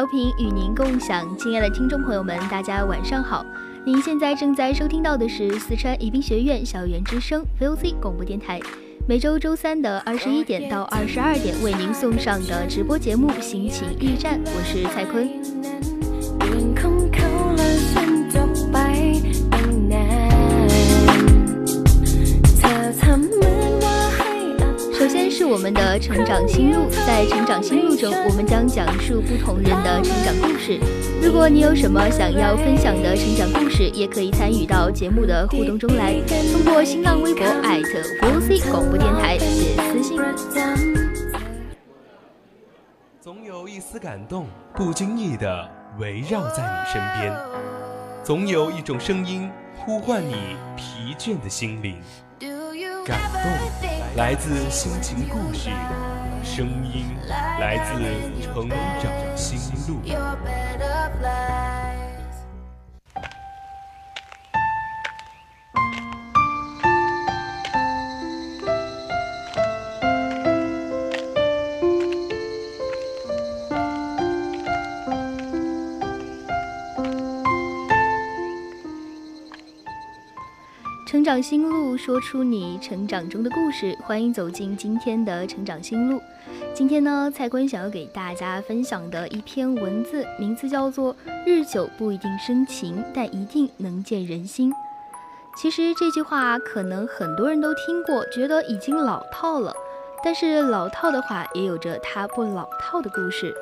调频与您共享，亲爱的听众朋友们，大家晚上好。您现在正在收听到的是四川宜宾学院校园之声 VOC 广播电台，每周周三的二十一点到二十二点为您送上的直播节目《心情驿站》，我是蔡坤。我们的成长心路，在成长心路中，我们将讲述不同人的成长故事。如果你有什么想要分享的成长故事，也可以参与到节目的互动中来，通过新浪微博 @VOC 广播电台写私信。总有一丝感动，不经意的围绕在你身边；总有一种声音呼唤你疲倦的心灵。感动来自心情故事，声音来自成长心路。长心路，说出你成长中的故事。欢迎走进今天的成长心路。今天呢，蔡坤想要给大家分享的一篇文字，名字叫做《日久不一定生情，但一定能见人心》。其实这句话可能很多人都听过，觉得已经老套了。但是老套的话，也有着它不老套的故事。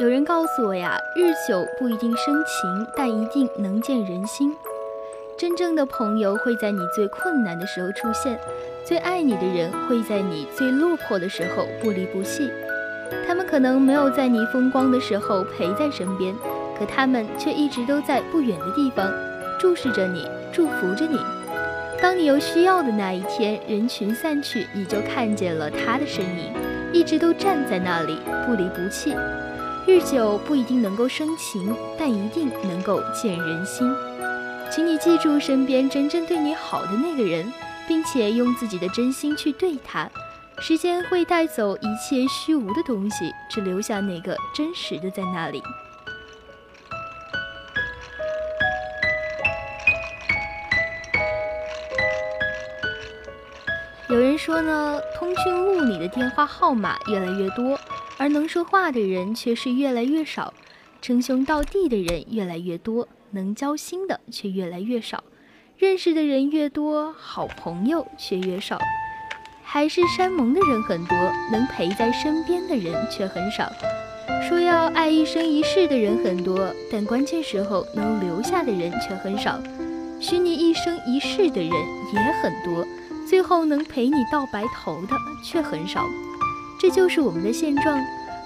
有人告诉我呀，日久不一定生情，但一定能见人心。真正的朋友会在你最困难的时候出现，最爱你的人会在你最落魄的时候不离不弃。他们可能没有在你风光的时候陪在身边，可他们却一直都在不远的地方，注视着你，祝福着你。当你有需要的那一天，人群散去，你就看见了他的身影，一直都站在那里，不离不弃。日久不一定能够生情，但一定能够见人心。请你记住身边真正对你好的那个人，并且用自己的真心去对他。时间会带走一切虚无的东西，只留下那个真实的在那里。有人说呢，通讯录里的电话号码越来越多，而能说话的人却是越来越少。称兄道弟的人越来越多，能交心的却越来越少。认识的人越多，好朋友却越少。海誓山盟的人很多，能陪在身边的人却很少。说要爱一生一世的人很多，但关键时候能留下的人却很少。许你一生一世的人也很多。最后能陪你到白头的却很少，这就是我们的现状。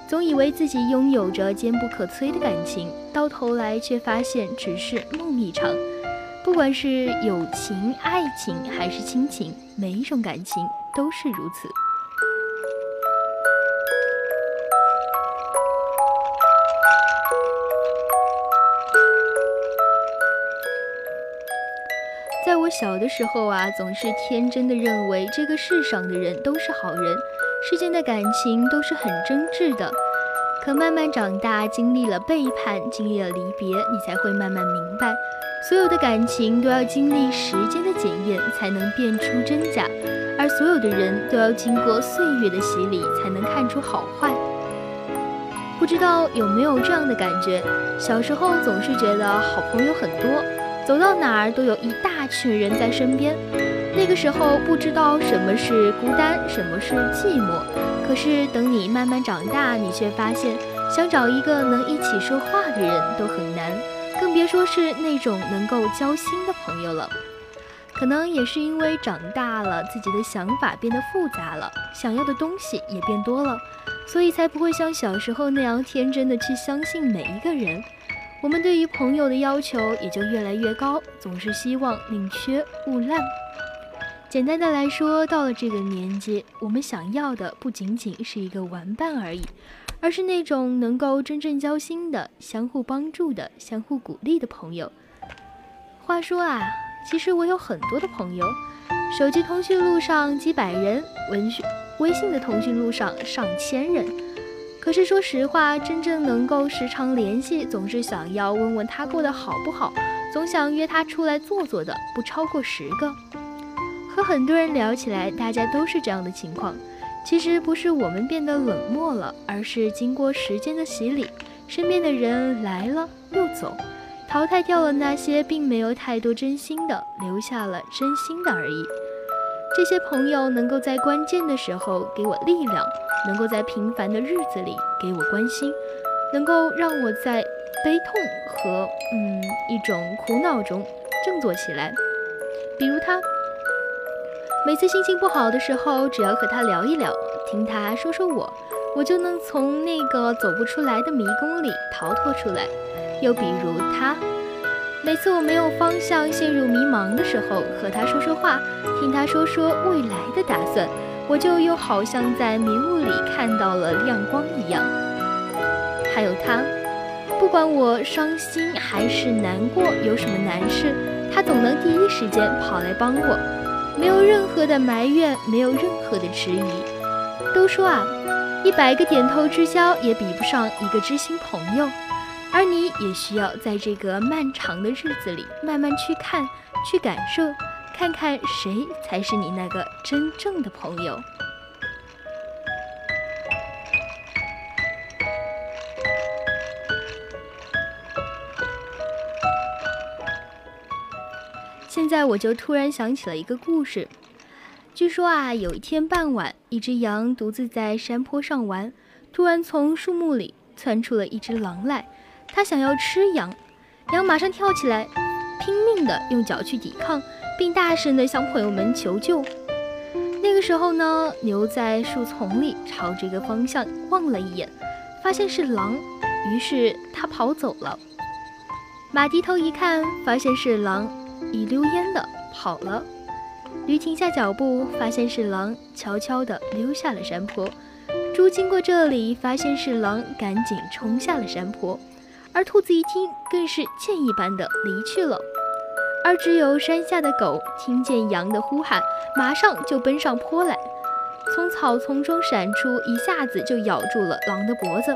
总以为自己拥有着坚不可摧的感情，到头来却发现只是梦一场。不管是友情、爱情还是亲情，每一种感情都是如此。在我小的时候啊，总是天真的认为这个世上的人都是好人，世间的感情都是很真挚的。可慢慢长大，经历了背叛，经历了离别，你才会慢慢明白，所有的感情都要经历时间的检验，才能辨出真假。而所有的人都要经过岁月的洗礼，才能看出好坏。不知道有没有这样的感觉？小时候总是觉得好朋友很多，走到哪儿都有一大群人在身边。那个时候不知道什么是孤单，什么是寂寞。可是等你慢慢长大，你却发现，想找一个能一起说话的人都很难，更别说是那种能够交心的朋友了。可能也是因为长大了，自己的想法变得复杂了，想要的东西也变多了，所以才不会像小时候那样天真的去相信每一个人。我们对于朋友的要求也就越来越高，总是希望宁缺毋滥。简单的来说，到了这个年纪，我们想要的不仅仅是一个玩伴而已，而是那种能够真正交心的、相互帮助的、相互鼓励的朋友。话说啊。其实我有很多的朋友，手机通讯录上几百人，文讯、微信的通讯录上上千人。可是说实话，真正能够时常联系，总是想要问问他过得好不好，总想约他出来坐坐的，不超过十个。和很多人聊起来，大家都是这样的情况。其实不是我们变得冷漠了，而是经过时间的洗礼，身边的人来了又走。淘汰掉了那些并没有太多真心的，留下了真心的而已。这些朋友能够在关键的时候给我力量，能够在平凡的日子里给我关心，能够让我在悲痛和嗯一种苦恼中振作起来。比如他，每次心情不好的时候，只要和他聊一聊，听他说说我，我就能从那个走不出来的迷宫里逃脱出来。又比如他，每次我没有方向、陷入迷茫的时候，和他说说话，听他说说未来的打算，我就又好像在迷雾里看到了亮光一样。还有他，不管我伤心还是难过，有什么难事，他总能第一时间跑来帮我，没有任何的埋怨，没有任何的迟疑。都说啊，一百个点头之交也比不上一个知心朋友。而你也需要在这个漫长的日子里，慢慢去看，去感受，看看谁才是你那个真正的朋友。现在我就突然想起了一个故事，据说啊，有一天傍晚，一只羊独自在山坡上玩，突然从树木里窜出了一只狼来。它想要吃羊，羊马上跳起来，拼命地用脚去抵抗，并大声地向朋友们求救。那个时候呢，牛在树丛里朝这个方向望了一眼，发现是狼，于是它跑走了。马低头一看，发现是狼，一溜烟的跑了。驴停下脚步，发现是狼，悄悄地溜下了山坡。猪经过这里，发现是狼，赶紧冲下了山坡。而兔子一听，更是箭一般的离去了。而只有山下的狗听见羊的呼喊，马上就奔上坡来，从草丛中闪出，一下子就咬住了狼的脖子。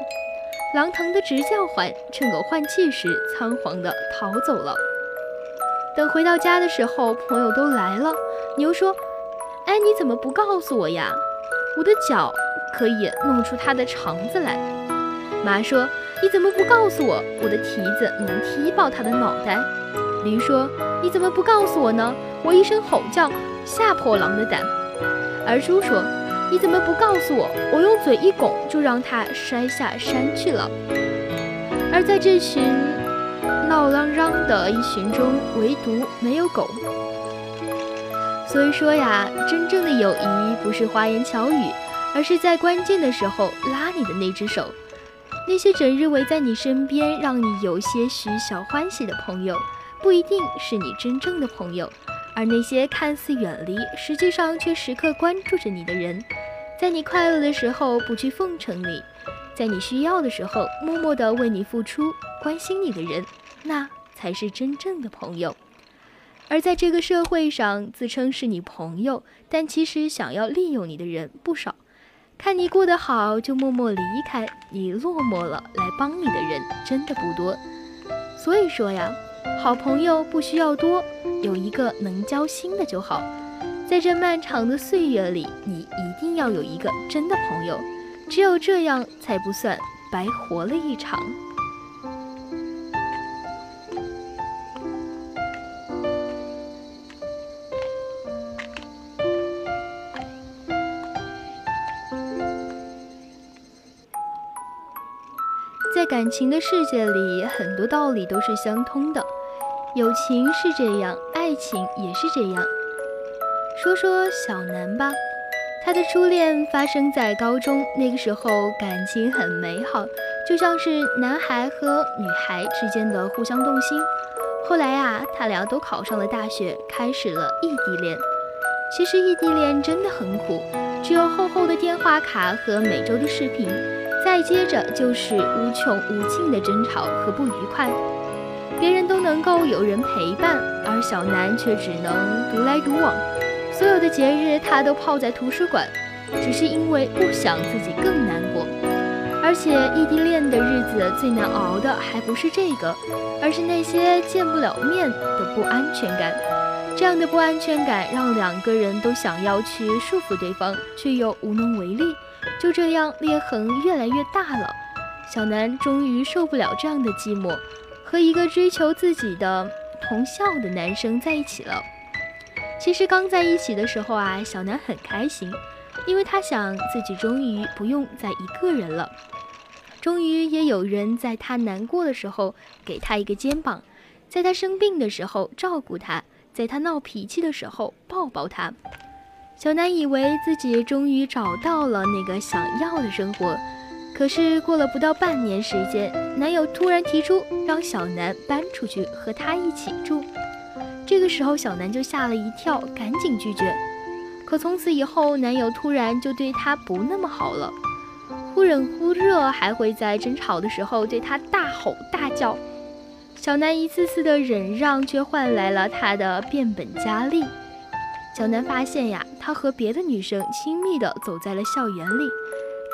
狼疼得直叫唤，趁狗换气时，仓皇的逃走了。等回到家的时候，朋友都来了。牛说：“哎，你怎么不告诉我呀？我的脚可以弄出它的肠子来。”马说。你怎么不告诉我，我的蹄子能踢爆他的脑袋？驴说：“你怎么不告诉我呢？我一声吼叫，吓破狼的胆。”而猪说：“你怎么不告诉我，我用嘴一拱，就让他摔下山去了。”而在这群闹嚷嚷的一群中，唯独没有狗。所以说呀，真正的友谊不是花言巧语，而是在关键的时候拉你的那只手。那些整日围在你身边，让你有些许小欢喜的朋友，不一定是你真正的朋友；而那些看似远离，实际上却时刻关注着你的人，在你快乐的时候不去奉承你，在你需要的时候默默地为你付出、关心你的人，那才是真正的朋友。而在这个社会上，自称是你朋友，但其实想要利用你的人不少。看你过得好就默默离开，你落寞了来帮你的人真的不多。所以说呀，好朋友不需要多，有一个能交心的就好。在这漫长的岁月里，你一定要有一个真的朋友，只有这样才不算白活了一场。在感情的世界里，很多道理都是相通的，友情是这样，爱情也是这样。说说小南吧，他的初恋发生在高中，那个时候感情很美好，就像是男孩和女孩之间的互相动心。后来啊，他俩都考上了大学，开始了异地恋。其实异地恋真的很苦，只有厚厚的电话卡和每周的视频。再接着就是无穷无尽的争吵和不愉快，别人都能够有人陪伴，而小南却只能独来独往。所有的节日他都泡在图书馆，只是因为不想自己更难过。而且异地恋的日子最难熬的还不是这个，而是那些见不了面的不安全感。这样的不安全感让两个人都想要去束缚对方，却又无能为力。就这样，裂痕越来越大了。小南终于受不了这样的寂寞，和一个追求自己的同校的男生在一起了。其实刚在一起的时候啊，小南很开心，因为他想自己终于不用再一个人了，终于也有人在他难过的时候给他一个肩膀，在他生病的时候照顾他，在他闹脾气的时候抱抱他。小南以为自己终于找到了那个想要的生活，可是过了不到半年时间，男友突然提出让小南搬出去和他一起住。这个时候，小南就吓了一跳，赶紧拒绝。可从此以后，男友突然就对她不那么好了，忽冷忽热，还会在争吵的时候对她大吼大叫。小南一次次的忍让，却换来了他的变本加厉。小南发现呀，他和别的女生亲密地走在了校园里，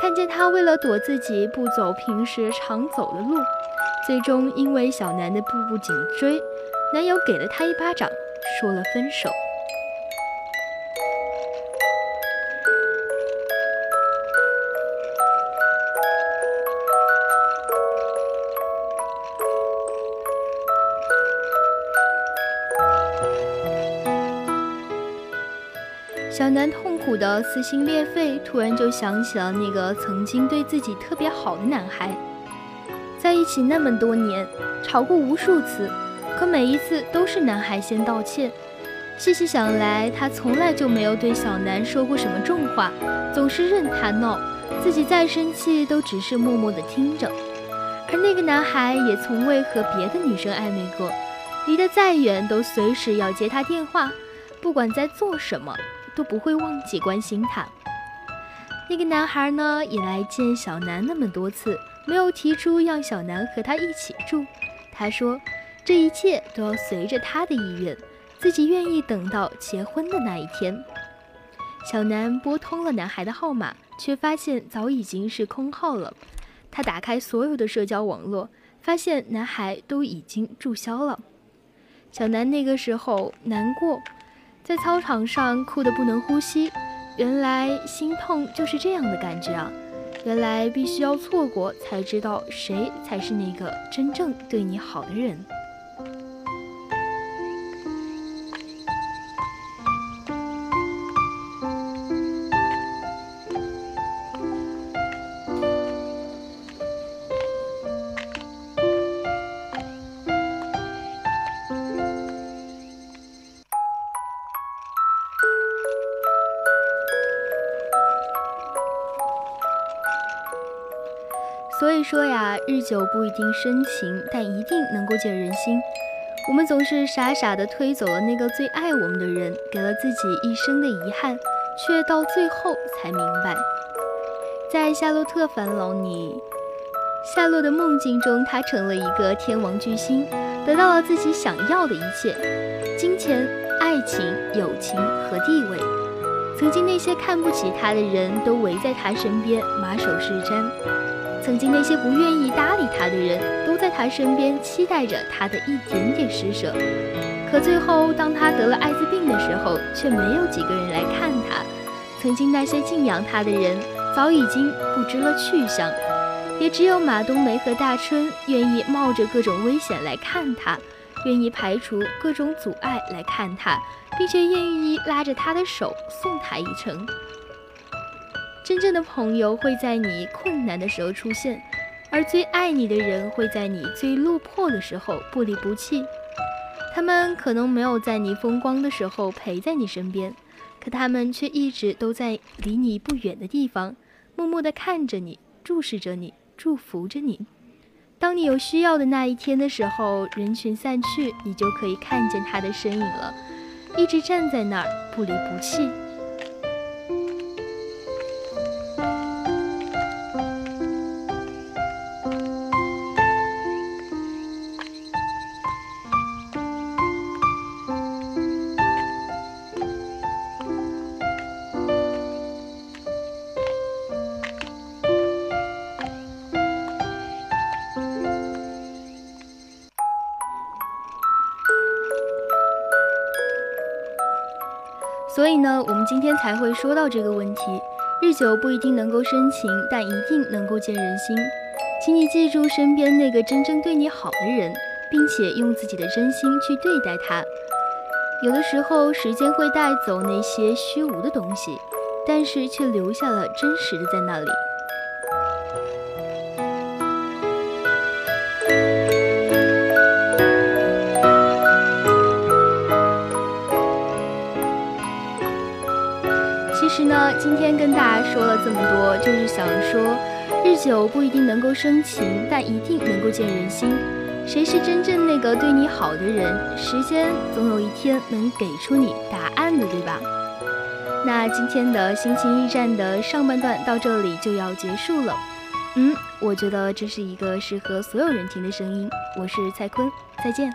看见他为了躲自己不走平时常走的路，最终因为小南的步步紧追，男友给了他一巴掌，说了分手。南痛苦的撕心裂肺，突然就想起了那个曾经对自己特别好的男孩，在一起那么多年，吵过无数次，可每一次都是男孩先道歉。细细想来，他从来就没有对小南说过什么重话，总是任他闹，自己再生气都只是默默的听着。而那个男孩也从未和别的女生暧昧过，离得再远都随时要接他电话，不管在做什么。都不会忘记关心他。那个男孩呢，也来见小南那么多次，没有提出让小南和他一起住。他说，这一切都要随着他的意愿，自己愿意等到结婚的那一天。小南拨通了男孩的号码，却发现早已经是空号了。他打开所有的社交网络，发现男孩都已经注销了。小南那个时候难过。在操场上哭得不能呼吸，原来心痛就是这样的感觉啊！原来必须要错过，才知道谁才是那个真正对你好的人。所以说呀，日久不一定深情，但一定能够见人心。我们总是傻傻的推走了那个最爱我们的人，给了自己一生的遗憾，却到最后才明白，在夏洛特烦恼里，夏洛的梦境中，他成了一个天王巨星，得到了自己想要的一切：金钱、爱情、友情和地位。曾经那些看不起他的人都围在他身边，马首是瞻。曾经那些不愿意搭理他的人，都在他身边期待着他的一点点施舍。可最后，当他得了艾滋病的时候，却没有几个人来看他。曾经那些敬仰他的人，早已经不知了去向，也只有马冬梅和大春愿意冒着各种危险来看他，愿意排除各种阻碍来看他，并且愿意拉着他的手送他一程。真正的朋友会在你困难的时候出现，而最爱你的人会在你最落魄的时候不离不弃。他们可能没有在你风光的时候陪在你身边，可他们却一直都在离你不远的地方，默默地看着你，注视着你，祝福着你。当你有需要的那一天的时候，人群散去，你就可以看见他的身影了，一直站在那儿，不离不弃。我们今天才会说到这个问题。日久不一定能够生情，但一定能够见人心。请你记住身边那个真正对你好的人，并且用自己的真心去对待他。有的时候，时间会带走那些虚无的东西，但是却留下了真实的在那里。今天跟大家说了这么多，就是想说，日久不一定能够生情，但一定能够见人心。谁是真正那个对你好的人？时间总有一天能给出你答案的，对吧？那今天的心情驿站的上半段到这里就要结束了。嗯，我觉得这是一个适合所有人听的声音。我是蔡坤，再见。